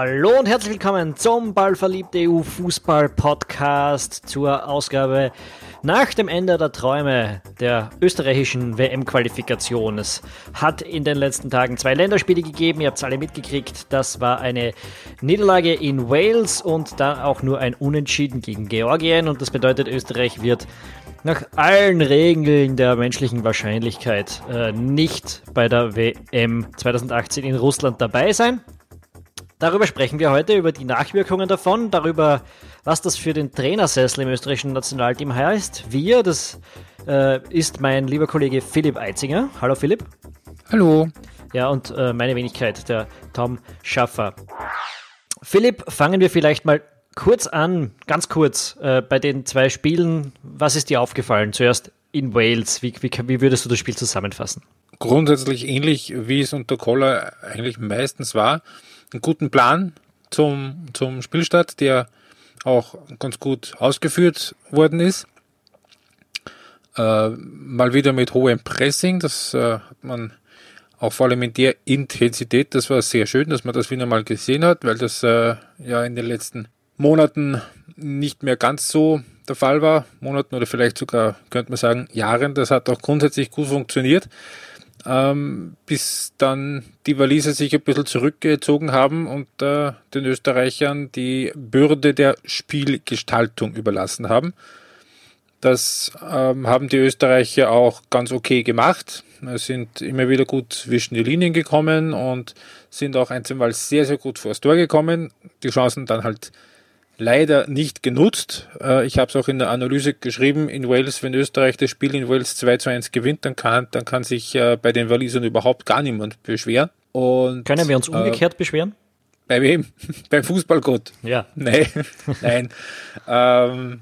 Hallo und herzlich willkommen zum Ballverliebte EU Fußball Podcast zur Ausgabe nach dem Ende der Träume der österreichischen WM-Qualifikation. Es hat in den letzten Tagen zwei Länderspiele gegeben, ihr habt es alle mitgekriegt. Das war eine Niederlage in Wales und dann auch nur ein Unentschieden gegen Georgien und das bedeutet, Österreich wird nach allen Regeln der menschlichen Wahrscheinlichkeit äh, nicht bei der WM 2018 in Russland dabei sein. Darüber sprechen wir heute, über die Nachwirkungen davon, darüber, was das für den Trainersessel im österreichischen Nationalteam heißt. Wir, das äh, ist mein lieber Kollege Philipp Eitzinger. Hallo Philipp. Hallo. Ja, und äh, meine Wenigkeit, der Tom Schaffer. Philipp, fangen wir vielleicht mal kurz an, ganz kurz, äh, bei den zwei Spielen. Was ist dir aufgefallen? Zuerst in Wales. Wie, wie, wie würdest du das Spiel zusammenfassen? Grundsätzlich ähnlich, wie es unter Koller eigentlich meistens war einen guten Plan zum, zum Spielstart, der auch ganz gut ausgeführt worden ist. Äh, mal wieder mit hohem Pressing, das äh, hat man auch vor allem in der Intensität, das war sehr schön, dass man das wieder mal gesehen hat, weil das äh, ja in den letzten Monaten nicht mehr ganz so der Fall war. Monaten oder vielleicht sogar, könnte man sagen, Jahren. Das hat auch grundsätzlich gut funktioniert ähm, bis dann die Waliser sich ein bisschen zurückgezogen haben und äh, den Österreichern die Bürde der Spielgestaltung überlassen haben. Das ähm, haben die Österreicher auch ganz okay gemacht. Sind immer wieder gut zwischen die Linien gekommen und sind auch ein, zwei Mal sehr, sehr gut vor das Tor gekommen. Die Chancen dann halt leider nicht genutzt. Äh, ich habe es auch in der Analyse geschrieben, in Wales, wenn Österreich das Spiel in Wales 2 zu 1 gewinnt, dann kann, dann kann sich äh, bei den Walisern überhaupt gar niemand beschweren. Und, Können wir uns äh, umgekehrt äh, beschweren? Bei wem? Beim Fußballgott? Ja. Nein, nein. ähm,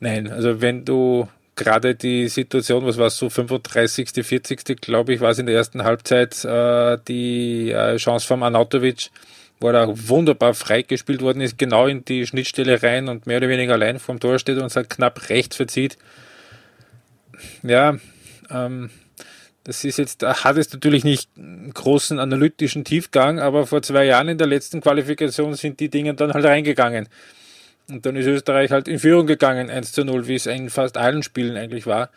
nein, also wenn du gerade die Situation, was war es so 35., 40., glaube ich, war es in der ersten Halbzeit, äh, die äh, Chance vom Anatovic, wo er wunderbar freigespielt worden ist, genau in die Schnittstelle rein und mehr oder weniger allein vorm Tor steht und sich knapp rechts verzieht. Ja, ähm, das ist jetzt, hat es natürlich nicht großen analytischen Tiefgang, aber vor zwei Jahren in der letzten Qualifikation sind die Dinge dann halt reingegangen. Und dann ist Österreich halt in Führung gegangen, 1 zu 0, wie es in fast allen Spielen eigentlich war.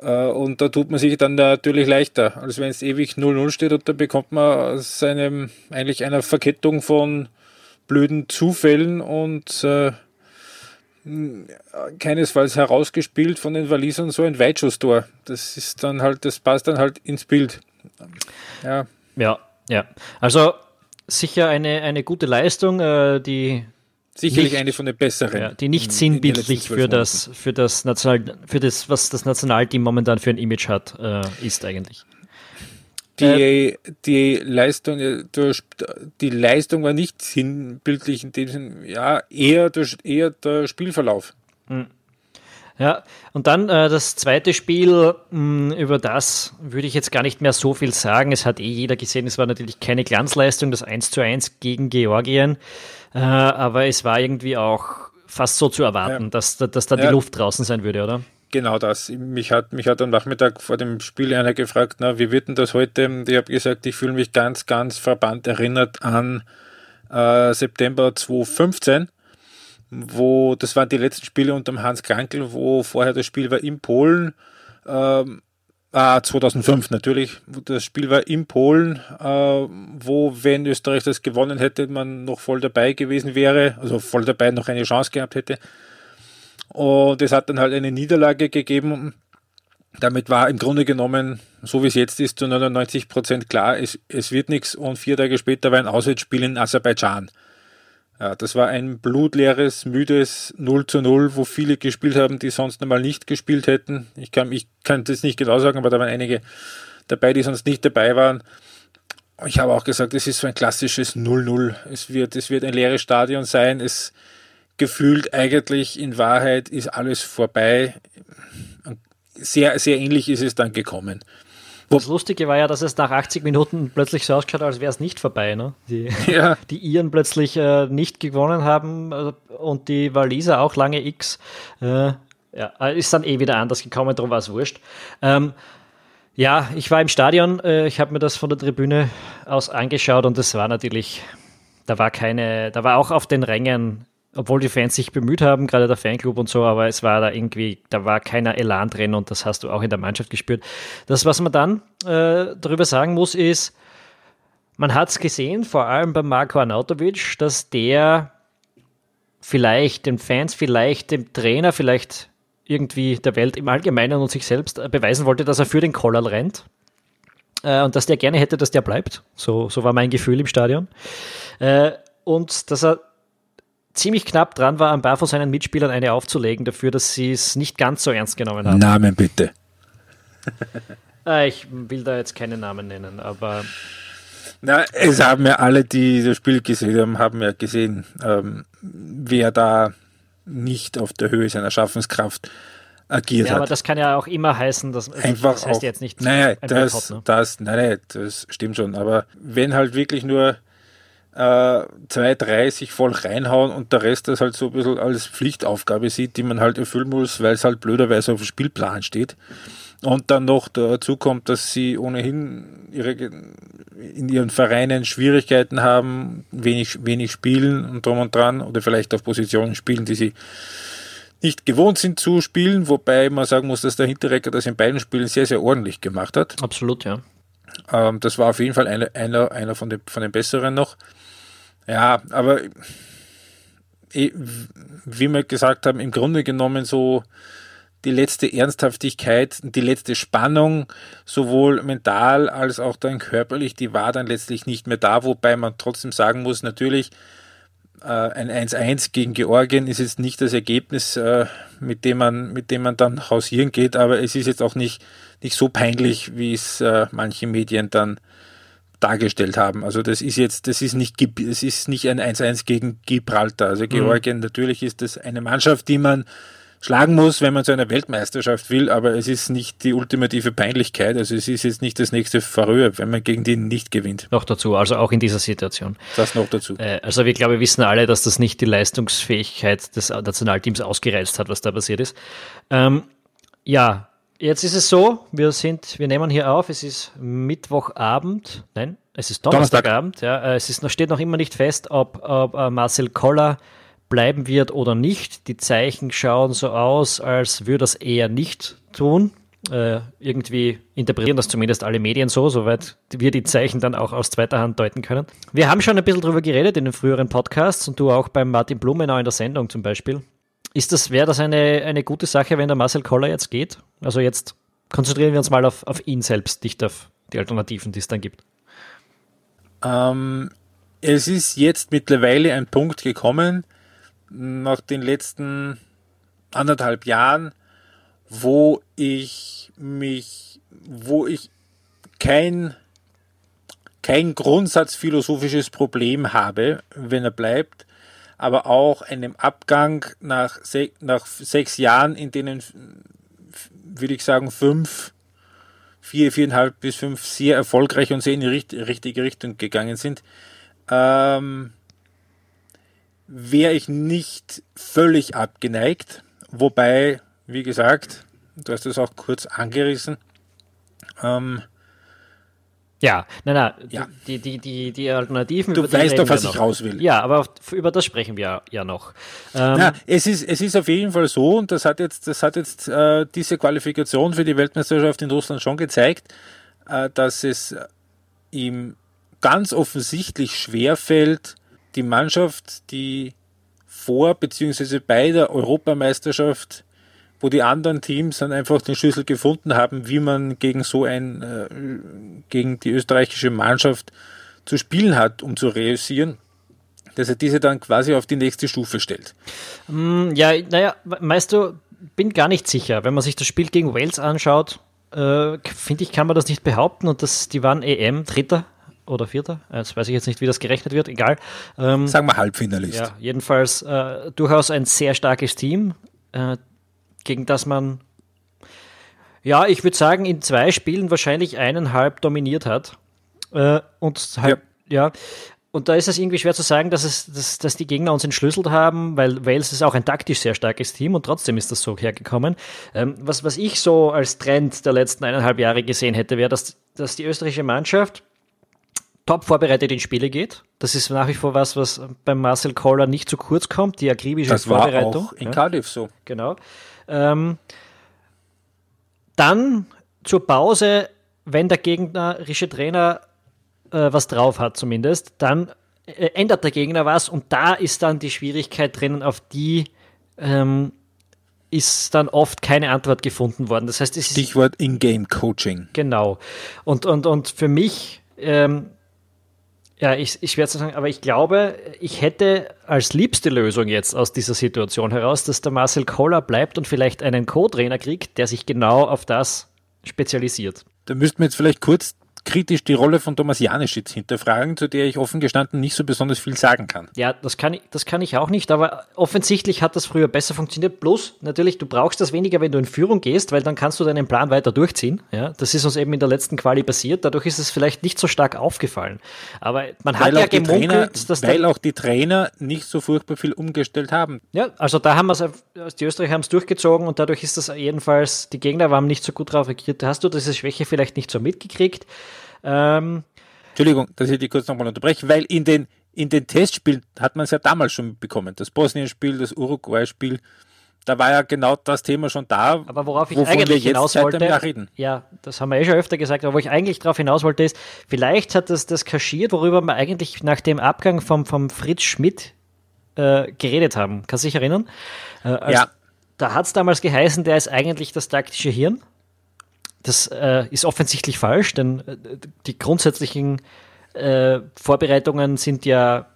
Äh, und da tut man sich dann natürlich leichter, als wenn es ewig 0-0 steht und da bekommt man aus einem, eigentlich einer Verkettung von blöden Zufällen und äh, keinesfalls herausgespielt von den Walisern so ein Weitschusstor. Das ist dann halt, das passt dann halt ins Bild. Ja. Ja, ja. Also sicher eine, eine gute Leistung, äh, die Sicherlich nicht, eine von den besseren. Ja, die nicht sinnbildlich für das, für das National, für das, was das Nationalteam momentan für ein Image hat, äh, ist eigentlich. Die, äh, die Leistung, äh, die Leistung war nicht sinnbildlich in dem Sinne, ja, eher der, eher der Spielverlauf. Hm. Ja, und dann äh, das zweite Spiel, mh, hm, über das würde ich jetzt gar nicht mehr so viel sagen. Es hat eh jeder gesehen, es war natürlich keine Glanzleistung, das 1 zu 1 gegen Georgien. Äh, aber es war irgendwie auch fast so zu erwarten, ja. dass, dass da die ja. Luft draußen sein würde, oder? Genau das. Mich hat, mich hat am Nachmittag vor dem Spiel einer gefragt, na, wie wird denn das heute? Ich habe gesagt, ich fühle mich ganz, ganz verbannt erinnert an äh, September 2015, wo, das waren die letzten Spiele unter dem Hans Krankel, wo vorher das Spiel war in Polen. Ähm, Ah, 2005 natürlich. Das Spiel war in Polen, äh, wo, wenn Österreich das gewonnen hätte, man noch voll dabei gewesen wäre, also voll dabei noch eine Chance gehabt hätte. Und es hat dann halt eine Niederlage gegeben. Damit war im Grunde genommen, so wie es jetzt ist, zu 99 Prozent klar, es, es wird nichts. Und vier Tage später war ein Auswärtsspiel in Aserbaidschan. Ja, das war ein blutleeres, müdes 0 zu 0, wo viele gespielt haben, die sonst einmal nicht gespielt hätten. Ich kann, ich kann das nicht genau sagen, aber da waren einige dabei, die sonst nicht dabei waren. Ich habe auch gesagt, es ist so ein klassisches 0-0. Es wird, es wird ein leeres Stadion sein. Es gefühlt eigentlich in Wahrheit ist alles vorbei. Sehr, sehr ähnlich ist es dann gekommen. Das Lustige war ja, dass es nach 80 Minuten plötzlich so ausschaut, als wäre es nicht vorbei. Ne? Die, ja. die Iren plötzlich äh, nicht gewonnen haben äh, und die Waliser auch lange X. Äh, ja, äh, ist dann eh wieder anders gekommen, darum war es wurscht. Ähm, ja, ich war im Stadion, äh, ich habe mir das von der Tribüne aus angeschaut und es war natürlich da war keine, da war auch auf den Rängen, obwohl die Fans sich bemüht haben, gerade der Fanclub und so, aber es war da irgendwie, da war keiner Elan drin und das hast du auch in der Mannschaft gespürt. Das, was man dann äh, darüber sagen muss, ist, man hat es gesehen, vor allem bei Marco Arnautovic, dass der vielleicht den Fans, vielleicht dem Trainer, vielleicht irgendwie der Welt im Allgemeinen und sich selbst beweisen wollte, dass er für den Kollal rennt. Äh, und dass der gerne hätte, dass der bleibt. So, so war mein Gefühl im Stadion. Äh, und dass er ziemlich knapp dran war, ein paar von seinen Mitspielern eine aufzulegen, dafür, dass sie es nicht ganz so ernst genommen haben. Namen bitte. Äh, ich will da jetzt keine Namen nennen, aber. Na, es haben ja alle, die das Spiel gesehen haben, haben ja gesehen, ähm, wer da nicht auf der Höhe seiner Schaffenskraft agiert ja, hat. aber das kann ja auch immer heißen, dass also Einfach das heißt auch, jetzt nicht naja, das, Boykott, ne? das, nein, nein, das stimmt schon. Aber wenn halt wirklich nur äh, zwei, drei sich voll reinhauen und der Rest das halt so ein bisschen als Pflichtaufgabe sieht, die man halt erfüllen muss, weil es halt blöderweise auf dem Spielplan steht. Und dann noch dazu kommt, dass sie ohnehin ihre, in ihren Vereinen Schwierigkeiten haben, wenig, wenig spielen und drum und dran oder vielleicht auf Positionen spielen, die sie nicht gewohnt sind zu spielen, wobei man sagen muss, dass der Hinterrecker das in beiden Spielen sehr, sehr ordentlich gemacht hat. Absolut, ja. Ähm, das war auf jeden Fall einer, einer, einer von, den, von den besseren noch. Ja, aber wie wir gesagt haben, im Grunde genommen so die letzte Ernsthaftigkeit, die letzte Spannung, sowohl mental als auch dann körperlich, die war dann letztlich nicht mehr da, wobei man trotzdem sagen muss, natürlich, äh, ein 1-1 gegen Georgien ist jetzt nicht das Ergebnis, äh, mit, dem man, mit dem man dann hausieren geht, aber es ist jetzt auch nicht, nicht so peinlich, wie es äh, manche Medien dann dargestellt haben. Also das ist jetzt, das ist nicht, es ist nicht ein 1-1 gegen Gibraltar. Also. Georgien, mhm. natürlich ist das eine Mannschaft, die man schlagen muss, wenn man zu einer Weltmeisterschaft will, aber es ist nicht die ultimative Peinlichkeit. Also es ist jetzt nicht das nächste Verrühr, wenn man gegen die nicht gewinnt. Noch dazu, also auch in dieser Situation. Das noch dazu. Äh, also wir glaube, wir wissen alle, dass das nicht die Leistungsfähigkeit des Nationalteams ausgereizt hat, was da passiert ist. Ähm, ja, jetzt ist es so, wir sind, wir nehmen hier auf, es ist Mittwochabend, nein, es ist Donnerstagabend, Donnerstag. ja, äh, es ist noch, steht noch immer nicht fest, ob, ob uh, Marcel Koller bleiben wird oder nicht. Die Zeichen schauen so aus, als würde das eher nicht tun. Äh, irgendwie interpretieren das zumindest alle Medien so, soweit wir die Zeichen dann auch aus zweiter Hand deuten können. Wir haben schon ein bisschen drüber geredet in den früheren Podcasts und du auch beim Martin Blumenau in der Sendung zum Beispiel. Ist das, wäre das eine, eine gute Sache, wenn der Marcel Koller jetzt geht? Also jetzt konzentrieren wir uns mal auf, auf ihn selbst, nicht auf die Alternativen, die es dann gibt. Ähm, es ist jetzt mittlerweile ein Punkt gekommen, nach den letzten anderthalb Jahren, wo ich mich, wo ich kein, kein grundsatzphilosophisches Problem habe, wenn er bleibt, aber auch einem Abgang nach, se nach sechs Jahren, in denen, würde ich sagen, fünf, vier, viereinhalb bis fünf sehr erfolgreich und sehr in die richtige Richtung gegangen sind, ähm, wäre ich nicht völlig abgeneigt. Wobei, wie gesagt, du hast es auch kurz angerissen. Ähm, ja, nein, nein, ja. Die, die, die, die Alternativen. Du weißt doch, was ich raus will. Ja, aber über das sprechen wir ja noch. Ähm, Na, es, ist, es ist auf jeden Fall so, und das hat jetzt, das hat jetzt äh, diese Qualifikation für die Weltmeisterschaft in Russland schon gezeigt, äh, dass es ihm ganz offensichtlich schwerfällt, die Mannschaft, die vor bzw. bei der Europameisterschaft, wo die anderen Teams dann einfach den Schlüssel gefunden haben, wie man gegen so ein, äh, gegen die österreichische Mannschaft zu spielen hat, um zu reüssieren, dass er diese dann quasi auf die nächste Stufe stellt. Mm, ja, naja, weißt du, bin gar nicht sicher. Wenn man sich das Spiel gegen Wales anschaut, äh, finde ich, kann man das nicht behaupten und das, die waren EM Dritter oder Vierter. Jetzt weiß ich jetzt nicht, wie das gerechnet wird, egal. Ähm, Sagen wir Halbfinalist. Ja, jedenfalls äh, durchaus ein sehr starkes Team, äh, gegen das man, ja, ich würde sagen, in zwei Spielen wahrscheinlich eineinhalb dominiert hat. Äh, und halt, ja. ja. Und da ist es irgendwie schwer zu sagen, dass, es, dass, dass die Gegner uns entschlüsselt haben, weil Wales ist auch ein taktisch sehr starkes Team und trotzdem ist das so hergekommen. Ähm, was, was ich so als Trend der letzten eineinhalb Jahre gesehen hätte, wäre, dass, dass die österreichische Mannschaft top vorbereitet in Spiele geht. Das ist nach wie vor was, was beim Marcel Koller nicht zu kurz kommt, die akribische das Vorbereitung. War auch in. Cardiff so. Genau. Ähm, dann zur Pause, wenn der gegnerische Trainer äh, was drauf hat zumindest, dann äh, ändert der Gegner was und da ist dann die Schwierigkeit drinnen, auf die ähm, ist dann oft keine Antwort gefunden worden. Das heißt, es Stichwort In-Game-Coaching. Genau. Und, und, und für mich, ähm, ja, ich, ich werde sagen, aber ich glaube, ich hätte als liebste Lösung jetzt aus dieser Situation heraus, dass der Marcel Koller bleibt und vielleicht einen Co-Trainer kriegt, der sich genau auf das spezialisiert. Da müssten wir jetzt vielleicht kurz kritisch die Rolle von Thomas Janischitz hinterfragen, zu der ich offen gestanden nicht so besonders viel sagen kann. Ja, das kann, ich, das kann ich auch nicht, aber offensichtlich hat das früher besser funktioniert. Plus, natürlich, du brauchst das weniger, wenn du in Führung gehst, weil dann kannst du deinen Plan weiter durchziehen. Ja, das ist uns eben in der letzten Quali passiert. Dadurch ist es vielleicht nicht so stark aufgefallen. Aber man hat ja gemunkelt, Trainer, dass Weil auch die Trainer nicht so furchtbar viel umgestellt haben. Ja, also da haben wir es, die Österreicher haben es durchgezogen und dadurch ist das jedenfalls, die Gegner waren nicht so gut drauf reagiert. Hast du diese Schwäche vielleicht nicht so mitgekriegt? Ähm, Entschuldigung, dass ich die kurz nochmal unterbreche, weil in den, in den Testspielen hat man es ja damals schon bekommen. Das Bosnien-Spiel, das Uruguay-Spiel, da war ja genau das Thema schon da. Aber worauf ich eigentlich hinaus wollte, ja, das haben wir eh schon öfter gesagt, aber wo ich eigentlich darauf hinaus wollte, ist, vielleicht hat das das kaschiert, worüber wir eigentlich nach dem Abgang vom, vom Fritz Schmidt äh, geredet haben. Kannst du dich erinnern? Äh, als, ja. Da hat es damals geheißen, der ist eigentlich das taktische Hirn. Das äh, ist offensichtlich falsch, denn äh, die grundsätzlichen äh, Vorbereitungen sind ja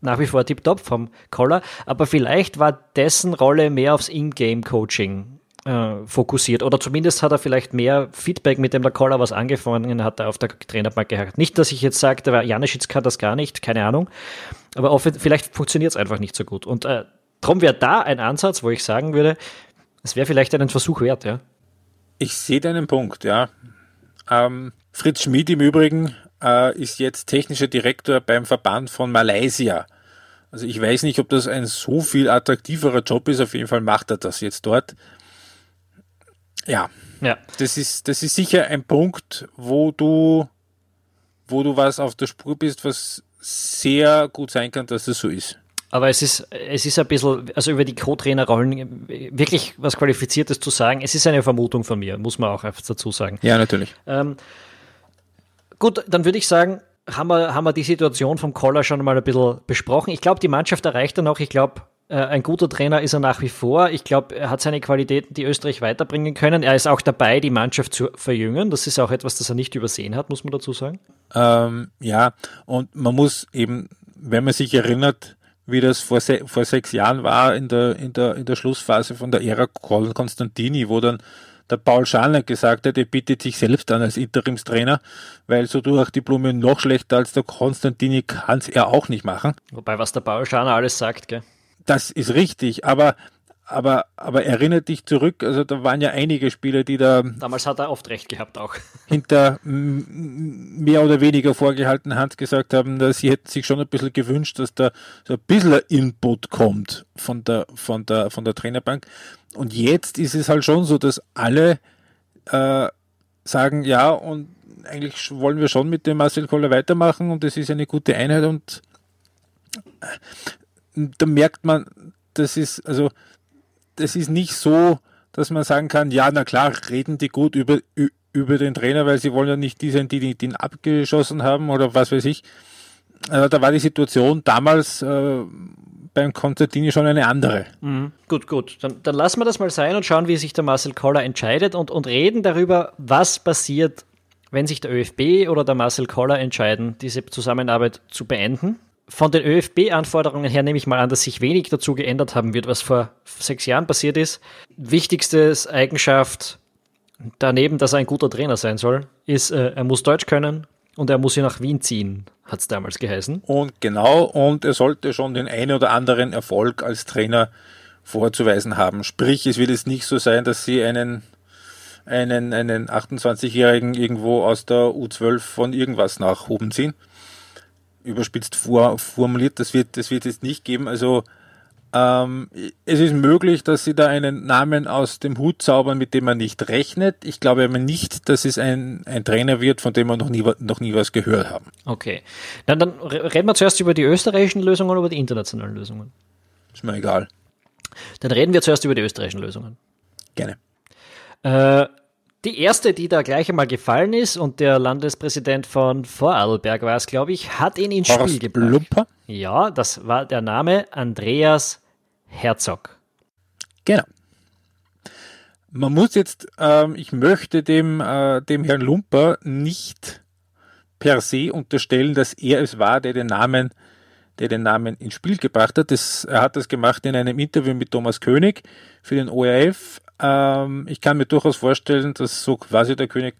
nach wie vor tiptop vom Collar, aber vielleicht war dessen Rolle mehr aufs In-Game-Coaching äh, fokussiert oder zumindest hat er vielleicht mehr Feedback, mit dem der Collar was angefangen hat, auf der Trainerbank gehabt. Nicht, dass ich jetzt sage, der Janischitz kann das gar nicht, keine Ahnung, aber vielleicht funktioniert es einfach nicht so gut. Und äh, darum wäre da ein Ansatz, wo ich sagen würde, es wäre vielleicht einen Versuch wert, ja. Ich sehe deinen Punkt, ja. Ähm, Fritz Schmid im Übrigen äh, ist jetzt technischer Direktor beim Verband von Malaysia. Also ich weiß nicht, ob das ein so viel attraktiverer Job ist. Auf jeden Fall macht er das jetzt dort. Ja, ja. Das, ist, das ist sicher ein Punkt, wo du, wo du was auf der Spur bist, was sehr gut sein kann, dass es so ist. Aber es ist, es ist ein bisschen, also über die Co-Trainer-Rollen wirklich was Qualifiziertes zu sagen. Es ist eine Vermutung von mir, muss man auch dazu sagen. Ja, natürlich. Ähm, gut, dann würde ich sagen, haben wir, haben wir die Situation vom Koller schon mal ein bisschen besprochen. Ich glaube, die Mannschaft erreicht dann auch, ich glaube, äh, ein guter Trainer ist er nach wie vor. Ich glaube, er hat seine Qualitäten, die Österreich weiterbringen können. Er ist auch dabei, die Mannschaft zu verjüngen. Das ist auch etwas, das er nicht übersehen hat, muss man dazu sagen. Ähm, ja, und man muss eben, wenn man sich erinnert, wie das vor, se vor sechs Jahren war in der, in, der, in der Schlussphase von der Ära Konstantini, wo dann der Paul Scharner gesagt hat, er bittet sich selbst an als Interimstrainer, weil so durch die Blume noch schlechter als der Konstantini kann es er auch nicht machen. Wobei, was der Paul Scharner alles sagt, gell? Das ist richtig, aber aber, aber erinnert dich zurück, also da waren ja einige Spieler, die da. Damals hat er oft recht gehabt auch. Hinter mehr oder weniger vorgehalten Hand gesagt haben, dass sie hätten sich schon ein bisschen gewünscht, dass da so ein bisschen Input kommt von der, von der, von der Trainerbank. Und jetzt ist es halt schon so, dass alle äh, sagen, ja, und eigentlich wollen wir schon mit dem Marcel Koller weitermachen und es ist eine gute Einheit und äh, da merkt man, das ist, also das ist nicht so, dass man sagen kann, ja, na klar, reden die gut über, über den Trainer, weil sie wollen ja nicht die sein, die, die ihn abgeschossen haben oder was weiß ich. Äh, da war die Situation damals äh, beim Konstantini schon eine andere. Mhm. Gut, gut. Dann, dann lassen wir das mal sein und schauen, wie sich der Marcel Koller entscheidet und, und reden darüber, was passiert, wenn sich der ÖFB oder der Marcel Koller entscheiden, diese Zusammenarbeit zu beenden von den ÖFB-Anforderungen her nehme ich mal an, dass sich wenig dazu geändert haben wird, was vor sechs Jahren passiert ist. Wichtigste Eigenschaft daneben, dass er ein guter Trainer sein soll, ist, äh, er muss Deutsch können und er muss hier nach Wien ziehen, hat es damals geheißen. Und genau, und er sollte schon den einen oder anderen Erfolg als Trainer vorzuweisen haben. Sprich, es wird jetzt nicht so sein, dass sie einen einen, einen 28-Jährigen irgendwo aus der U12 von irgendwas nach oben ziehen überspitzt vor, formuliert, das wird, das wird es nicht geben. Also Ähm, es ist möglich, dass sie da einen Namen aus dem Hut zaubern, mit dem man nicht rechnet. Ich glaube aber nicht, dass es ein, ein Trainer wird, von dem wir noch nie, noch nie was gehört haben. Okay. Dann, dann reden wir zuerst über die österreichischen Lösungen oder über die internationalen Lösungen? Ist mir egal. Dann reden wir zuerst über die österreichischen Lösungen. Gerne. Äh, die erste, die da gleich einmal gefallen ist, und der Landespräsident von Vorarlberg war es, glaube ich, hat ihn ins Horst Spiel gebracht. Lumper? Ja, das war der Name Andreas Herzog. Genau. Man muss jetzt, ähm, ich möchte dem, äh, dem Herrn Lumper nicht per se unterstellen, dass er es war, der den Namen, der den Namen ins Spiel gebracht hat. Das, er hat das gemacht in einem Interview mit Thomas König für den ORF. Ähm, ich kann mir durchaus vorstellen, dass so quasi der König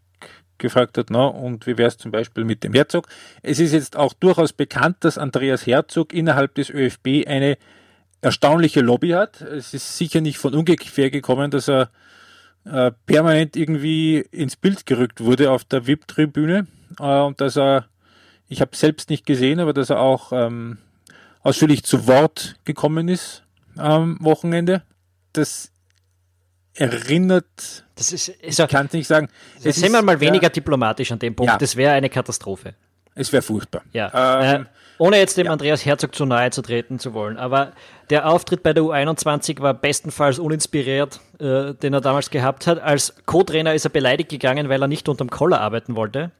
gefragt hat, na, und wie wäre es zum Beispiel mit dem Herzog? Es ist jetzt auch durchaus bekannt, dass Andreas Herzog innerhalb des ÖFB eine erstaunliche Lobby hat. Es ist sicher nicht von ungefähr gekommen, dass er äh, permanent irgendwie ins Bild gerückt wurde auf der VIP-Tribüne äh, und dass er, ich habe selbst nicht gesehen, aber dass er auch ähm, ausführlich zu Wort gekommen ist am Wochenende. Das erinnert. Das ist, also, ich kann es nicht sagen. Es sind wir mal weniger ja, diplomatisch an dem Punkt. Ja. Das wäre eine Katastrophe. Es wäre furchtbar. Ja. Ähm, äh, ohne jetzt dem ja. Andreas Herzog zu nahe zu treten zu wollen. Aber der Auftritt bei der U21 war bestenfalls uninspiriert, äh, den er damals gehabt hat. Als Co-Trainer ist er beleidigt gegangen, weil er nicht unterm Koller arbeiten wollte.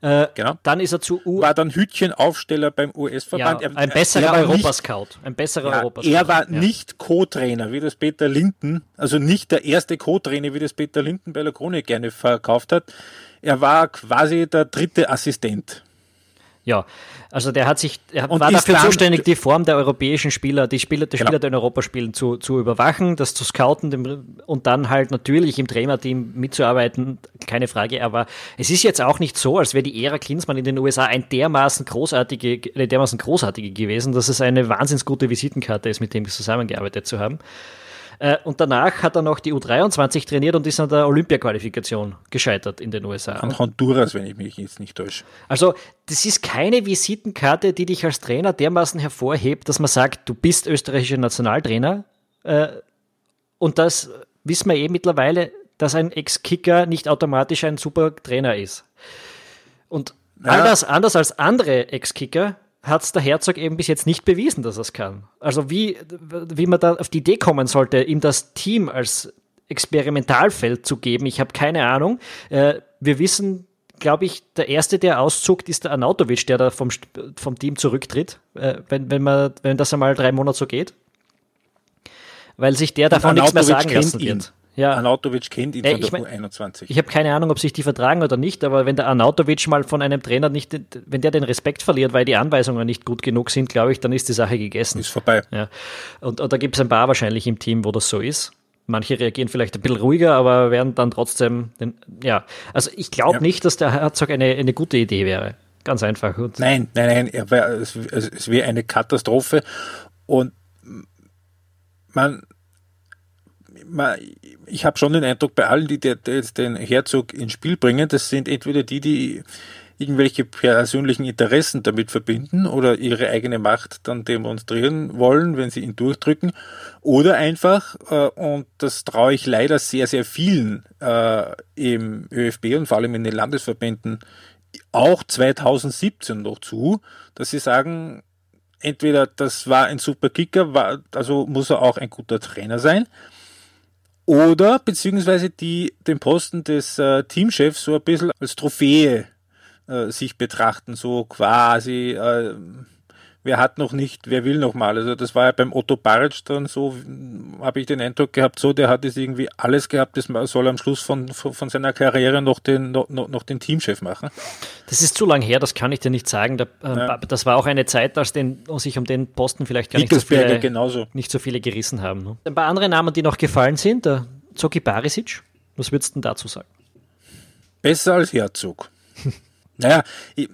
Äh, genau. Dann ist er zu U. War dann Hütchenaufsteller beim US-Verband. Ja, ein besserer Europascout. Ein besserer ja, Europascout. Er war ja. nicht Co-Trainer, wie das Peter Linden, also nicht der erste Co-Trainer, wie das Peter Linden bei der Krone gerne verkauft hat. Er war quasi der dritte Assistent. Ja, also der hat sich, er und war dafür zuständig, die Form der europäischen Spieler, die Spieler, die genau. Spieler, die in Europa spielen, zu, zu überwachen, das zu scouten dem, und dann halt natürlich im Trainerteam mitzuarbeiten, keine Frage. Aber es ist jetzt auch nicht so, als wäre die Ära Klinsmann in den USA ein dermaßen großartige, eine dermaßen großartige gewesen, dass es eine wahnsinns gute Visitenkarte ist, mit dem zusammengearbeitet zu haben. Äh, und danach hat er noch die U23 trainiert und ist an der Olympia-Qualifikation gescheitert in den USA. An Honduras, wenn ich mich jetzt nicht täusche. Also, das ist keine Visitenkarte, die dich als Trainer dermaßen hervorhebt, dass man sagt, du bist österreichischer Nationaltrainer. Äh, und das wissen wir eh mittlerweile, dass ein Ex-Kicker nicht automatisch ein super Trainer ist. Und ja. anders, anders als andere Ex-Kicker hat es der Herzog eben bis jetzt nicht bewiesen, dass er es kann. Also wie, wie man da auf die Idee kommen sollte, ihm das Team als Experimentalfeld zu geben, ich habe keine Ahnung. Äh, wir wissen, glaube ich, der Erste, der auszuckt, ist der Anautovic, der da vom, vom Team zurücktritt, äh, wenn, wenn, man, wenn das einmal drei Monate so geht. Weil sich der davon nichts mehr sagen lassen wird. Ja. Arnautovic kennt ihn von der mein, U21. Ich habe keine Ahnung, ob sich die vertragen oder nicht, aber wenn der Arnautovic mal von einem Trainer nicht, wenn der den Respekt verliert, weil die Anweisungen nicht gut genug sind, glaube ich, dann ist die Sache gegessen. Ist vorbei. Ja. Und, und da gibt es ein paar wahrscheinlich im Team, wo das so ist. Manche reagieren vielleicht ein bisschen ruhiger, aber werden dann trotzdem, den, ja. Also ich glaube ja. nicht, dass der Herzog eine, eine gute Idee wäre. Ganz einfach. Und nein, nein, nein, wär, es, es wäre eine Katastrophe. Und man, ich habe schon den Eindruck, bei allen, die jetzt den Herzog ins Spiel bringen, das sind entweder die, die irgendwelche persönlichen Interessen damit verbinden oder ihre eigene Macht dann demonstrieren wollen, wenn sie ihn durchdrücken, oder einfach, äh, und das traue ich leider sehr, sehr vielen äh, im ÖFB und vor allem in den Landesverbänden auch 2017 noch zu, dass sie sagen, entweder das war ein super Kicker, war, also muss er auch ein guter Trainer sein, oder beziehungsweise die den Posten des äh, Teamchefs so ein bisschen als Trophäe äh, sich betrachten, so quasi, äh, wer hat noch nicht, wer will noch mal. Also das war ja beim Otto Baric dann so, habe ich den Eindruck gehabt, so, der hat jetzt irgendwie alles gehabt, das soll am Schluss von, von seiner Karriere noch den, noch, noch den Teamchef machen. Das ist zu lang her, das kann ich dir nicht sagen. Da, äh, ja. Das war auch eine Zeit, als den, sich um den Posten vielleicht gar nicht so, viele, genauso. nicht so viele gerissen haben. Ne? Ein paar andere Namen, die noch gefallen sind, der Zoki Barisic, was würdest du denn dazu sagen? Besser als Herzog. naja, ich,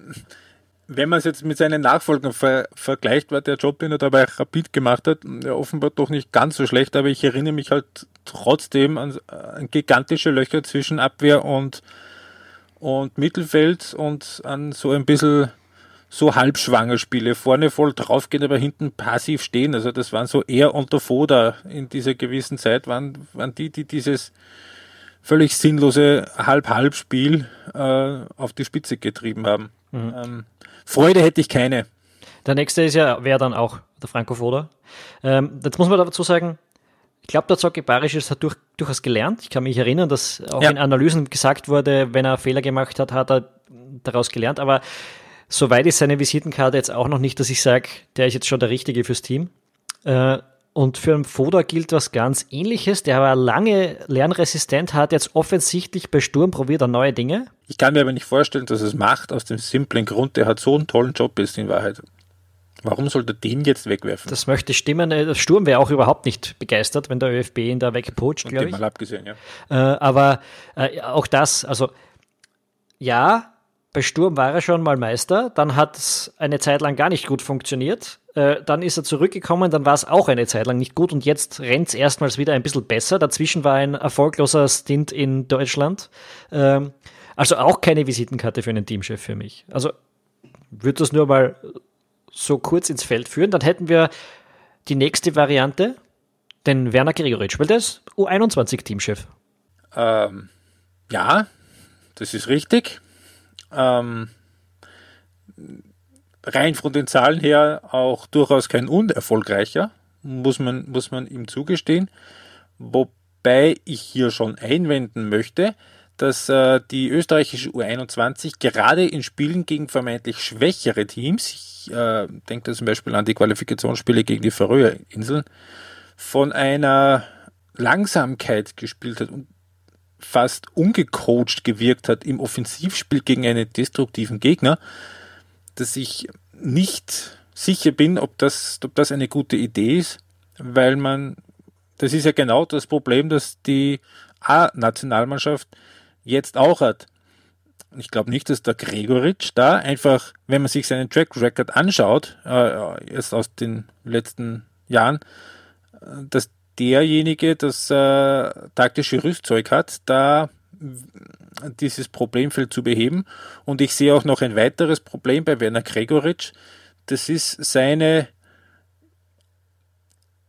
wenn man es jetzt mit seinen Nachfolgern ver vergleicht, war der Job, den er dabei Rapid gemacht hat, ja, offenbar doch nicht ganz so schlecht, aber ich erinnere mich halt trotzdem an, an gigantische Löcher zwischen Abwehr und, und Mittelfeld und an so ein bisschen so halbschwanger Spiele. Vorne voll draufgehen, aber hinten passiv stehen. Also das waren so eher unter Foda in dieser gewissen Zeit, waren, waren die, die dieses völlig sinnlose Halb-Halb-Spiel äh, auf die Spitze getrieben haben. Mhm. Ähm, Freude hätte ich keine. Der nächste ist ja, wäre dann auch der Franco Foda. Ähm, jetzt muss man dazu sagen, ich glaube, der Zocki Barisch hat durch, durchaus gelernt. Ich kann mich erinnern, dass auch ja. in Analysen gesagt wurde, wenn er Fehler gemacht hat, hat er daraus gelernt. Aber Soweit ist seine Visitenkarte jetzt auch noch nicht, dass ich sage, der ist jetzt schon der Richtige fürs Team. Äh, und für einen Foda gilt was ganz ähnliches. Der war lange lernresistent, hat jetzt offensichtlich bei Sturm probiert er neue Dinge. Ich kann mir aber nicht vorstellen, dass es macht, aus dem simplen Grund, der hat so einen tollen Job ist in Wahrheit. Warum sollte er den jetzt wegwerfen? Das möchte stimmen. Äh, der Sturm wäre auch überhaupt nicht begeistert, wenn der ÖFB ihn da wegpoacht, glaube ich. mal abgesehen, ja. Äh, aber äh, auch das, also ja, bei Sturm war er schon mal Meister, dann hat es eine Zeit lang gar nicht gut funktioniert. Äh, dann ist er zurückgekommen, dann war es auch eine Zeit lang nicht gut und jetzt rennt es erstmals wieder ein bisschen besser. Dazwischen war ein erfolgloser Stint in Deutschland. Ähm, also auch keine Visitenkarte für einen Teamchef für mich. Also würde das nur mal so kurz ins Feld führen. Dann hätten wir die nächste Variante, den Werner Gregoritsch, weil der ist U21-Teamchef. Ähm, ja, das ist richtig. Ähm, rein von den Zahlen her auch durchaus kein unerfolgreicher, muss man, muss man ihm zugestehen. Wobei ich hier schon einwenden möchte, dass äh, die österreichische U21 gerade in Spielen gegen vermeintlich schwächere Teams, ich äh, denke zum Beispiel an die Qualifikationsspiele gegen die Färöerinseln, von einer Langsamkeit gespielt hat und fast ungecoacht gewirkt hat im Offensivspiel gegen einen destruktiven Gegner, dass ich nicht sicher bin, ob das, ob das eine gute Idee ist, weil man, das ist ja genau das Problem, das die A-Nationalmannschaft jetzt auch hat. Ich glaube nicht, dass der Gregoritsch da einfach, wenn man sich seinen Track Record anschaut, äh, erst aus den letzten Jahren, dass derjenige das äh, taktische Rüstzeug hat, da dieses Problemfeld zu beheben. Und ich sehe auch noch ein weiteres Problem bei Werner Gregoritsch. Das ist seine,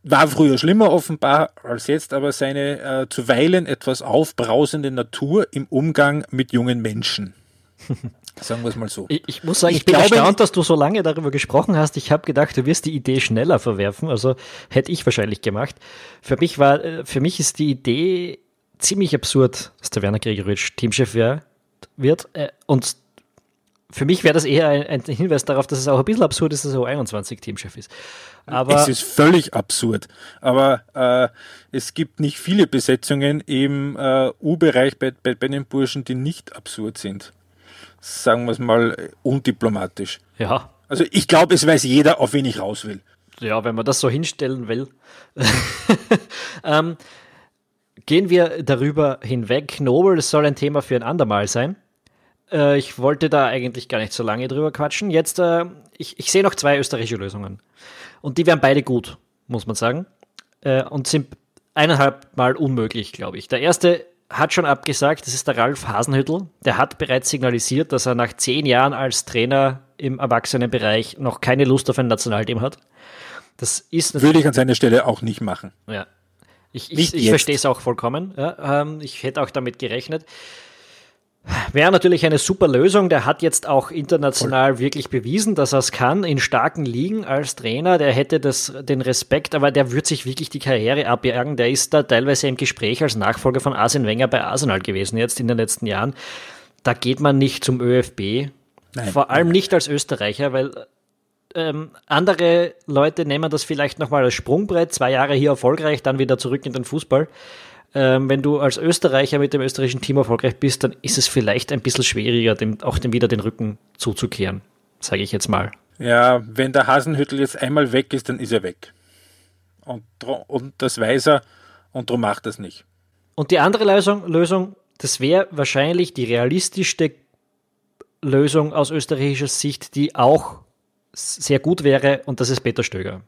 war früher schlimmer offenbar als jetzt, aber seine äh, zuweilen etwas aufbrausende Natur im Umgang mit jungen Menschen. Sagen wir es mal so. Ich, ich muss sagen, ich, ich bin glaube, erstaunt, dass du so lange darüber gesprochen hast. Ich habe gedacht, du wirst die Idee schneller verwerfen. Also hätte ich wahrscheinlich gemacht. Für mich war, äh, für mich ist die Idee ziemlich absurd, dass der Werner Gregoritsch Teamchef wär, wird. Äh, und für mich wäre das eher ein, ein, Hinweis darauf, dass es auch ein bisschen absurd ist, dass er U21 Teamchef ist. Aber es ist völlig absurd. Aber äh, es gibt nicht viele Besetzungen im äh, U-Bereich bei, bei, bei den Burschen, die nicht absurd sind sagen wir es mal, undiplomatisch. Ja. Also ich glaube, es weiß jeder, auf wen ich raus will. Ja, wenn man das so hinstellen will. ähm, gehen wir darüber hinweg. Nobel soll ein Thema für ein andermal sein. Äh, ich wollte da eigentlich gar nicht so lange drüber quatschen. Jetzt, äh, ich, ich sehe noch zwei österreichische Lösungen. Und die wären beide gut, muss man sagen. Äh, und sind eineinhalb Mal unmöglich, glaube ich. Der erste hat schon abgesagt, das ist der Ralf Hasenhüttel. Der hat bereits signalisiert, dass er nach zehn Jahren als Trainer im Erwachsenenbereich noch keine Lust auf ein Nationalteam hat. Das ist Würde ich an seiner Stelle auch nicht machen. Ja. Ich, ich, ich verstehe es auch vollkommen. Ja, ähm, ich hätte auch damit gerechnet. Wäre natürlich eine super Lösung. Der hat jetzt auch international Voll. wirklich bewiesen, dass er es kann in starken Ligen als Trainer. Der hätte das, den Respekt, aber der wird sich wirklich die Karriere abjagen. Der ist da teilweise im Gespräch als Nachfolger von Arsene Wenger bei Arsenal gewesen jetzt in den letzten Jahren. Da geht man nicht zum ÖFB. Nein, Vor allem nein. nicht als Österreicher, weil ähm, andere Leute nehmen das vielleicht nochmal als Sprungbrett. Zwei Jahre hier erfolgreich, dann wieder zurück in den Fußball ähm, wenn du als Österreicher mit dem österreichischen Team erfolgreich bist, dann ist es vielleicht ein bisschen schwieriger, dem, auch dem wieder den Rücken zuzukehren, sage ich jetzt mal. Ja, wenn der Hasenhüttel jetzt einmal weg ist, dann ist er weg. Und, und das weiß er und darum macht er es nicht. Und die andere Lösung, Lösung das wäre wahrscheinlich die realistischste Lösung aus österreichischer Sicht, die auch sehr gut wäre, und das ist Peter Stöger.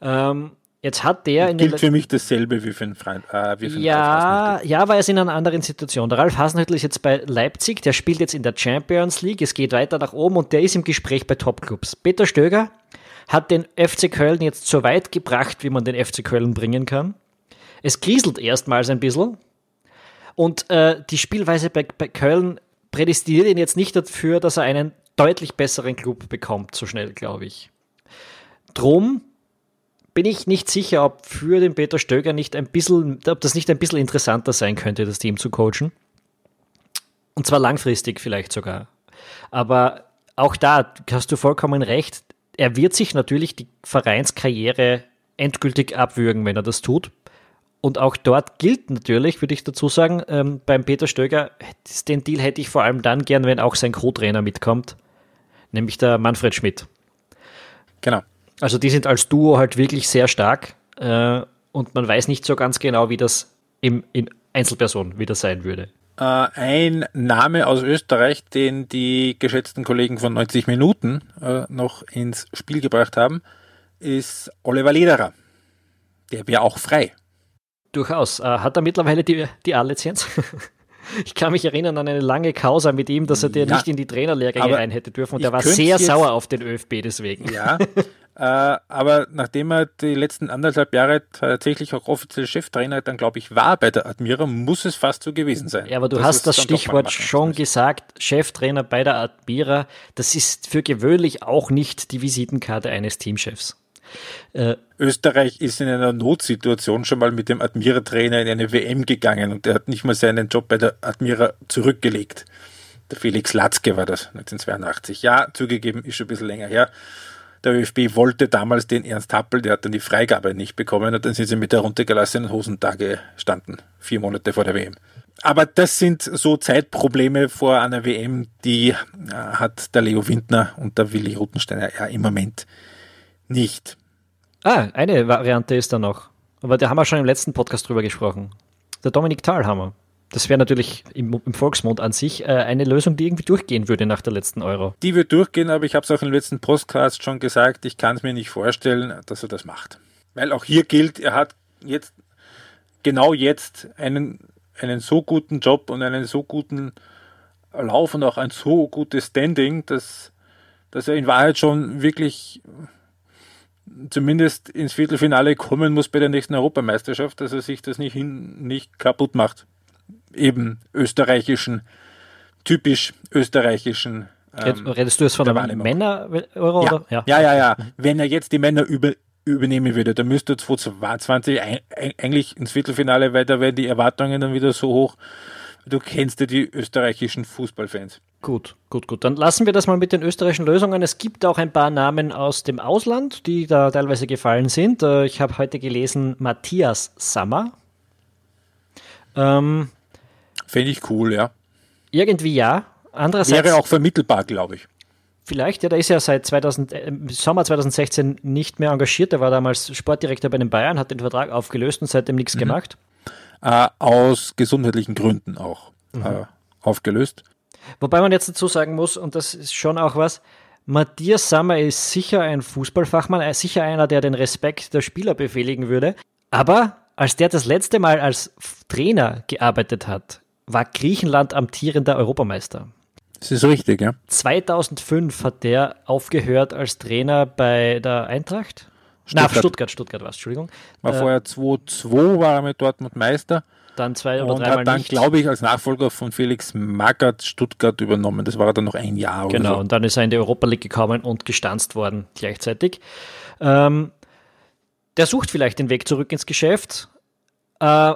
Ähm, Jetzt hat der in gilt für mich dasselbe wie für einen Freund. Äh, wie für ja, ja, weil er ist in einer anderen Situation. Der Ralf Hasenhüttl ist jetzt bei Leipzig, der spielt jetzt in der Champions League, es geht weiter nach oben und der ist im Gespräch bei Topclubs. Peter Stöger hat den FC Köln jetzt so weit gebracht, wie man den FC Köln bringen kann. Es kriselt erstmals ein bisschen. Und äh, die Spielweise bei, bei Köln prädestiniert ihn jetzt nicht dafür, dass er einen deutlich besseren Club bekommt, so schnell, glaube ich. Drum bin ich nicht sicher, ob für den Peter Stöger nicht ein bisschen, ob das nicht ein bisschen interessanter sein könnte, das Team zu coachen. Und zwar langfristig vielleicht sogar. Aber auch da hast du vollkommen recht. Er wird sich natürlich die Vereinskarriere endgültig abwürgen, wenn er das tut. Und auch dort gilt natürlich, würde ich dazu sagen, ähm, beim Peter Stöger, den Deal hätte ich vor allem dann gern, wenn auch sein Co-Trainer mitkommt, nämlich der Manfred Schmidt. Genau. Also die sind als Duo halt wirklich sehr stark äh, und man weiß nicht so ganz genau, wie das im, in Einzelperson wieder sein würde. Äh, ein Name aus Österreich, den die geschätzten Kollegen von 90 Minuten äh, noch ins Spiel gebracht haben, ist Oliver Lederer. Der wäre auch frei. Durchaus. Äh, hat er mittlerweile die, die A-Lizenz? Ich kann mich erinnern an eine lange Causa mit ihm, dass er dir ja, nicht in die Trainerlehrgänge rein hätte dürfen und er war sehr sauer auf den ÖFB deswegen. Ja, äh, aber nachdem er die letzten anderthalb Jahre tatsächlich auch offiziell Cheftrainer dann, glaube ich, war bei der Admira, muss es fast so gewesen sein. Ja, aber du das hast das Stichwort schon gesagt, Cheftrainer bei der Admira, das ist für gewöhnlich auch nicht die Visitenkarte eines Teamchefs. Äh, Österreich ist in einer Notsituation schon mal mit dem Admira-Trainer in eine WM gegangen und der hat nicht mal seinen Job bei der Admira zurückgelegt. Der Felix Latzke war das 1982. Ja, zugegeben, ist schon ein bisschen länger her. Der ÖFB wollte damals den Ernst Happel, der hat dann die Freigabe nicht bekommen und dann sind sie mit der runtergelassenen Hosen da gestanden, vier Monate vor der WM. Aber das sind so Zeitprobleme vor einer WM, die äh, hat der Leo Windner und der Willi Rutensteiner ja im Moment nicht. Ah, eine Variante ist da noch. Aber da haben wir schon im letzten Podcast drüber gesprochen. Der Dominik Thalhammer. Das wäre natürlich im, im, Volksmund an sich äh, eine Lösung, die irgendwie durchgehen würde nach der letzten Euro. Die wird durchgehen, aber ich habe es auch im letzten Podcast schon gesagt, ich kann es mir nicht vorstellen, dass er das macht. Weil auch hier gilt, er hat jetzt genau jetzt einen, einen so guten Job und einen so guten Lauf und auch ein so gutes Standing, dass, dass er in Wahrheit schon wirklich zumindest ins Viertelfinale kommen muss bei der nächsten Europameisterschaft, dass er sich das nicht, hin, nicht kaputt macht. Eben österreichischen, typisch österreichischen. Ähm, Redest du jetzt von der Männer-Euro? Ja. ja. ja, ja, ja. Wenn er jetzt die Männer über, übernehmen würde, dann müsste er 2022 eigentlich ins Viertelfinale, weil da wären die Erwartungen dann wieder so hoch. Du kennst ja die österreichischen Fußballfans. Gut, gut, gut. Dann lassen wir das mal mit den österreichischen Lösungen. Es gibt auch ein paar Namen aus dem Ausland, die da teilweise gefallen sind. Äh, ich habe heute gelesen Matthias Sammer. Ähm, Finde ich cool, ja. Irgendwie ja. Andererseits. Wäre auch vermittelbar, glaube ich. Vielleicht, ja, der ist ja seit 2000, äh, Sommer 2016 nicht mehr engagiert. Der war damals Sportdirektor bei den Bayern, hat den Vertrag aufgelöst und seitdem nichts mhm. gemacht. Äh, aus gesundheitlichen Gründen auch mhm. äh, aufgelöst. Wobei man jetzt dazu sagen muss, und das ist schon auch was, Matthias Sammer ist sicher ein Fußballfachmann, äh, sicher einer, der den Respekt der Spieler befehligen würde. Aber als der das letzte Mal als Trainer gearbeitet hat, war Griechenland amtierender Europameister. Das ist richtig, ja. 2005 hat der aufgehört als Trainer bei der Eintracht. Stuttgart. Na, Stuttgart, Stuttgart war es, Entschuldigung. War äh, vorher 2-2, war er mit Dortmund Meister. Dann zwei oder dreimal dann, glaube ich, als Nachfolger von Felix Magath Stuttgart übernommen. Das war dann noch ein Jahr. Genau, so. und dann ist er in die Europa League gekommen und gestanzt worden gleichzeitig. Ähm, der sucht vielleicht den Weg zurück ins Geschäft. Äh,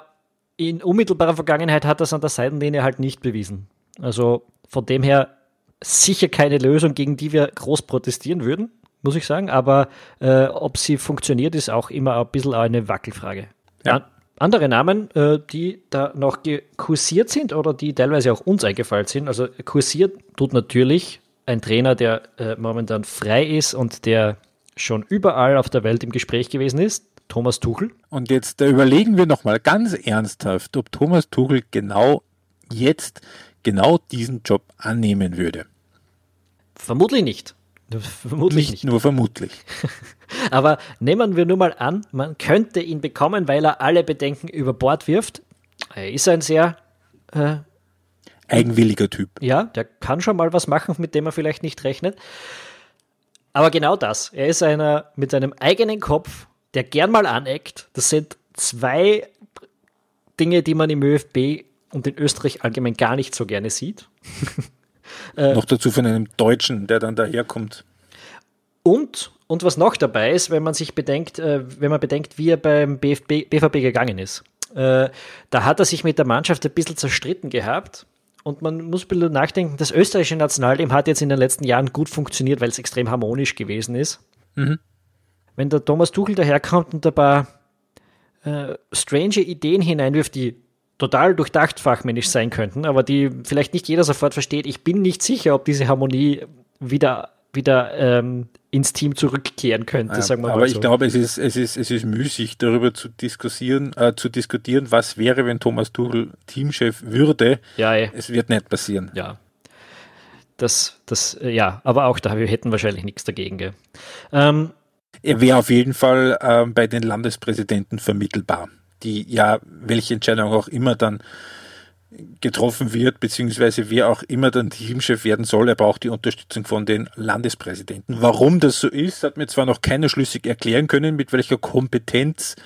in unmittelbarer Vergangenheit hat er es an der Seitenlinie halt nicht bewiesen. Also von dem her sicher keine Lösung, gegen die wir groß protestieren würden muss ich sagen. Aber äh, ob sie funktioniert, ist auch immer ein bisschen eine Wackelfrage. Ja. Andere Namen, äh, die da noch kursiert sind oder die teilweise auch uns eingefallen sind. Also kursiert tut natürlich ein Trainer, der äh, momentan frei ist und der schon überall auf der Welt im Gespräch gewesen ist. Thomas Tuchel. Und jetzt überlegen wir nochmal ganz ernsthaft, ob Thomas Tuchel genau jetzt genau diesen Job annehmen würde. Vermutlich nicht. Vermutlich nicht, nicht. nur vermutlich. Aber nehmen wir nur mal an, man könnte ihn bekommen, weil er alle Bedenken über Bord wirft. Er ist ein sehr äh, eigenwilliger Typ. Ja, der kann schon mal was machen, mit dem er vielleicht nicht rechnet. Aber genau das. Er ist einer mit seinem eigenen Kopf, der gern mal aneckt. Das sind zwei Dinge, die man im ÖFB und in Österreich allgemein gar nicht so gerne sieht. äh, noch dazu von einem Deutschen, der dann daherkommt. Und, und was noch dabei ist, wenn man sich bedenkt, äh, wenn man bedenkt, wie er beim BFB, BVB gegangen ist. Äh, da hat er sich mit der Mannschaft ein bisschen zerstritten gehabt. Und man muss ein bisschen nachdenken, das österreichische Nationalteam hat jetzt in den letzten Jahren gut funktioniert, weil es extrem harmonisch gewesen ist. Mhm. Wenn der Thomas Tuchel daherkommt und ein paar äh, strange Ideen hineinwirft, die total durchdacht fachmännisch sein könnten, aber die vielleicht nicht jeder sofort versteht. Ich bin nicht sicher, ob diese Harmonie wieder, wieder ähm, ins Team zurückkehren könnte, ja, sagen wir aber mal so. ich glaube, es ist, es, ist, es ist müßig, darüber zu diskutieren, äh, zu diskutieren, was wäre, wenn Thomas Tuchel Teamchef würde. Ja, ey. Es wird nicht passieren. Ja. Das, das, äh, ja, aber auch da, wir hätten wahrscheinlich nichts dagegen. Ähm, er wäre auf jeden Fall äh, bei den Landespräsidenten vermittelbar die ja, welche Entscheidung auch immer dann getroffen wird, beziehungsweise wer auch immer dann Teamchef werden soll, er braucht die Unterstützung von den Landespräsidenten. Warum das so ist, hat mir zwar noch keiner schlüssig erklären können, mit welcher Kompetenz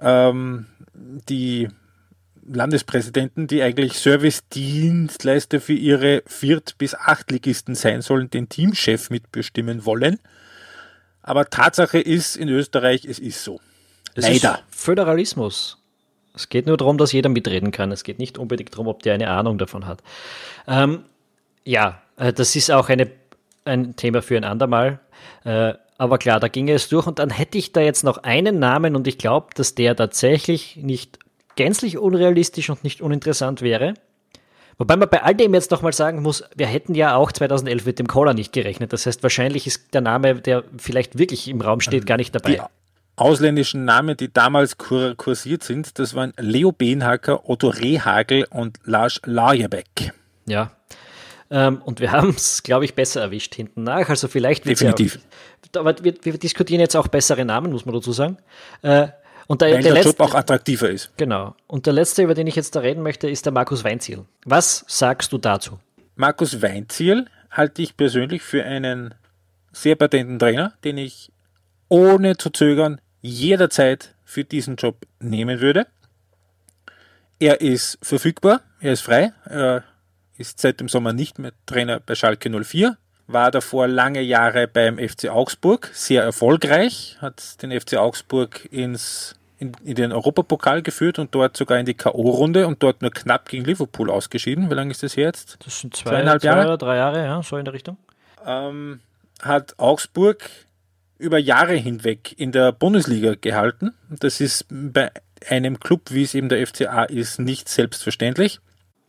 ähm, die Landespräsidenten, die eigentlich Service-Dienstleister für ihre Viert- bis Achtligisten sein sollen, den Teamchef mitbestimmen wollen. Aber Tatsache ist in Österreich, es ist so. Es Leider. Föderalismus. Es geht nur darum, dass jeder mitreden kann. Es geht nicht unbedingt darum, ob der eine Ahnung davon hat. Ähm, ja, äh, das ist auch eine, ein Thema für ein andermal. Äh, aber klar, da ging es durch und dann hätte ich da jetzt noch einen Namen und ich glaube, dass der tatsächlich nicht gänzlich unrealistisch und nicht uninteressant wäre. Wobei man bei all dem jetzt nochmal sagen muss, wir hätten ja auch 2011 mit dem Caller nicht gerechnet. Das heißt, wahrscheinlich ist der Name, der vielleicht wirklich im Raum steht, gar nicht dabei. Die, ausländischen Namen, die damals kur kursiert sind, das waren Leo Benhacker, Otto Rehagel und Lars Lajerbeck. Ja. Ähm, und wir haben es, glaube ich, besser erwischt hinten nach. Also vielleicht Definitiv. Ja, aber wir, wir, diskutieren jetzt auch bessere Namen, muss man dazu sagen. Äh, und der, Weil der, der letzte, Job auch attraktiver ist. Genau. Und der letzte, über den ich jetzt da reden möchte, ist der Markus Weinziel. Was sagst du dazu? Markus Weinziel halte ich persönlich für einen sehr patenten Trainer, den ich ohne zu zögern jederzeit für diesen Job nehmen würde. Er ist verfügbar, er ist frei, er ist seit dem Sommer nicht mehr Trainer bei Schalke 04, war davor lange Jahre beim FC Augsburg, sehr erfolgreich, hat den FC Augsburg ins, in, in den Europapokal geführt und dort sogar in die K.O.-Runde und dort nur knapp gegen Liverpool ausgeschieden. Wie lange ist das her jetzt? Das sind zwei, zweieinhalb zwei Jahre. oder drei Jahre, ja, so in der Richtung. Ähm, hat Augsburg über Jahre hinweg in der Bundesliga gehalten. Das ist bei einem Club, wie es eben der FCA ist, nicht selbstverständlich.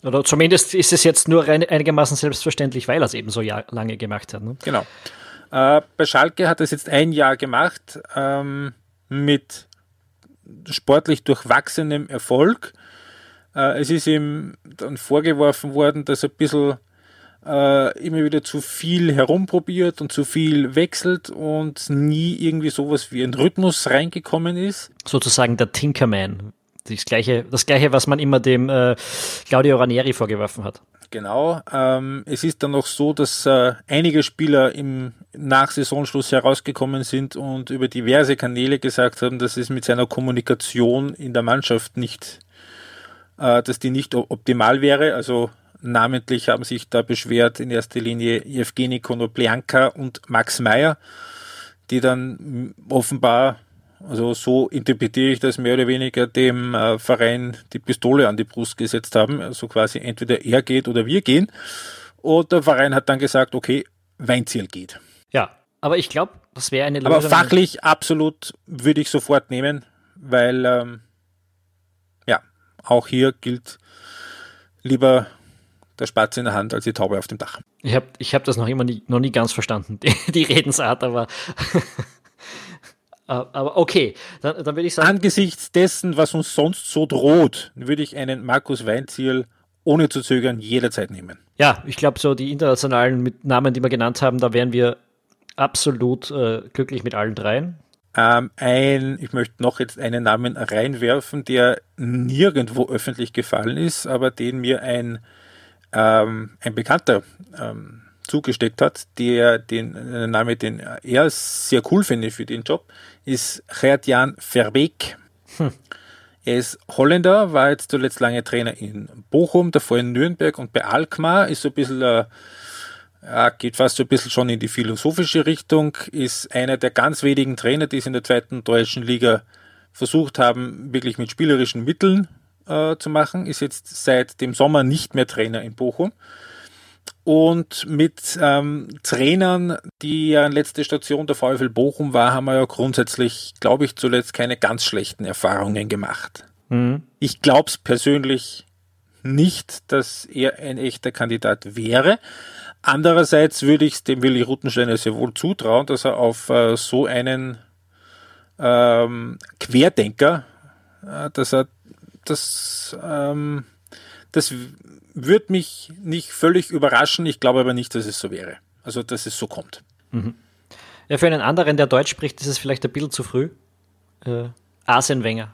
Oder zumindest ist es jetzt nur einigermaßen selbstverständlich, weil er es eben so lange gemacht hat. Ne? Genau. Äh, bei Schalke hat er es jetzt ein Jahr gemacht ähm, mit sportlich durchwachsenem Erfolg. Äh, es ist ihm dann vorgeworfen worden, dass er ein bisschen äh, immer wieder zu viel herumprobiert und zu viel wechselt und nie irgendwie sowas wie ein Rhythmus reingekommen ist. Sozusagen der Tinkerman. Das gleiche, das gleiche, was man immer dem äh, Claudio Ranieri vorgeworfen hat. Genau. Ähm, es ist dann noch so, dass äh, einige Spieler im nach Saisonschluss herausgekommen sind und über diverse Kanäle gesagt haben, dass es mit seiner Kommunikation in der Mannschaft nicht, äh, dass die nicht optimal wäre. Also Namentlich haben sich da beschwert in erster Linie Evgeny Konoplyanka und Max Meyer, die dann offenbar, also so interpretiere ich das mehr oder weniger, dem äh, Verein die Pistole an die Brust gesetzt haben. Also quasi entweder er geht oder wir gehen. Und der Verein hat dann gesagt, okay, Weinziel geht. Ja, aber ich glaube, das wäre eine Lösung. Aber fachlich absolut würde ich sofort nehmen, weil ähm, ja, auch hier gilt lieber der Spatz in der Hand als die Taube auf dem Dach. Ich habe ich hab das noch immer nie, noch nie ganz verstanden, die, die Redensart, aber, aber okay, dann, dann würde ich sagen. Angesichts dessen, was uns sonst so droht, würde ich einen Markus Weinziel ohne zu zögern jederzeit nehmen. Ja, ich glaube, so die internationalen Namen, die wir genannt haben, da wären wir absolut äh, glücklich mit allen dreien. Ähm, ein, ich möchte noch jetzt einen Namen reinwerfen, der nirgendwo öffentlich gefallen ist, aber den mir ein, ähm, ein Bekannter ähm, zugesteckt hat, der den äh, Name, den er sehr cool finde für den Job, ist Gert-Jan Verbeek. Hm. Er ist Holländer, war jetzt zuletzt lange Trainer in Bochum, davor in Nürnberg und bei Alkmaar, ist so ein bisschen äh, geht fast so ein bisschen schon in die philosophische Richtung, ist einer der ganz wenigen Trainer, die es in der zweiten deutschen Liga versucht haben, wirklich mit spielerischen Mitteln äh, zu machen, ist jetzt seit dem Sommer nicht mehr Trainer in Bochum. Und mit ähm, Trainern, die ja letzte Station der VfL Bochum war, haben wir ja grundsätzlich, glaube ich, zuletzt keine ganz schlechten Erfahrungen gemacht. Mhm. Ich glaube es persönlich nicht, dass er ein echter Kandidat wäre. Andererseits würde ich es dem Willi Rutensteiner sehr wohl zutrauen, dass er auf äh, so einen ähm, Querdenker, äh, dass er das, ähm, das würde mich nicht völlig überraschen. Ich glaube aber nicht, dass es so wäre. Also, dass es so kommt. Mhm. Ja, für einen anderen, der Deutsch spricht, ist es vielleicht ein bisschen zu früh. Äh, Arsene Wenger.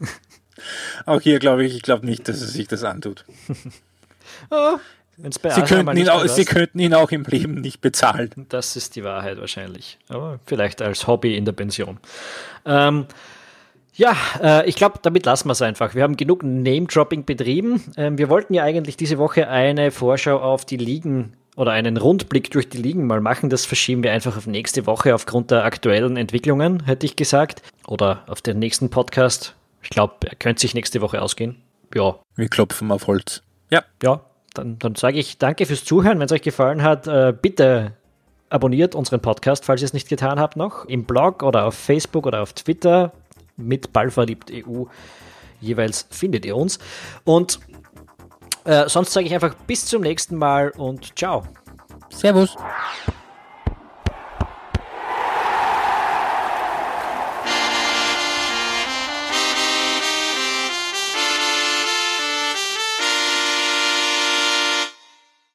Auch hier glaube ich, ich glaube nicht, dass er sich das antut. oh, Sie könnten, ihn auch, Sie könnten ihn auch im Leben nicht bezahlen. Das ist die Wahrheit wahrscheinlich. Aber vielleicht als Hobby in der Pension. Ähm, ja, äh, ich glaube, damit lassen wir es einfach. Wir haben genug Name-Dropping betrieben. Ähm, wir wollten ja eigentlich diese Woche eine Vorschau auf die Ligen oder einen Rundblick durch die Ligen mal machen. Das verschieben wir einfach auf nächste Woche aufgrund der aktuellen Entwicklungen, hätte ich gesagt. Oder auf den nächsten Podcast. Ich glaube, er könnte sich nächste Woche ausgehen. Ja. Wir klopfen auf Holz. Ja. Ja, dann, dann sage ich danke fürs Zuhören. Wenn es euch gefallen hat, äh, bitte abonniert unseren Podcast, falls ihr es nicht getan habt noch, im Blog oder auf Facebook oder auf Twitter mit Ballverliebt.eu jeweils findet ihr uns. Und äh, sonst sage ich einfach bis zum nächsten Mal und ciao. Servus.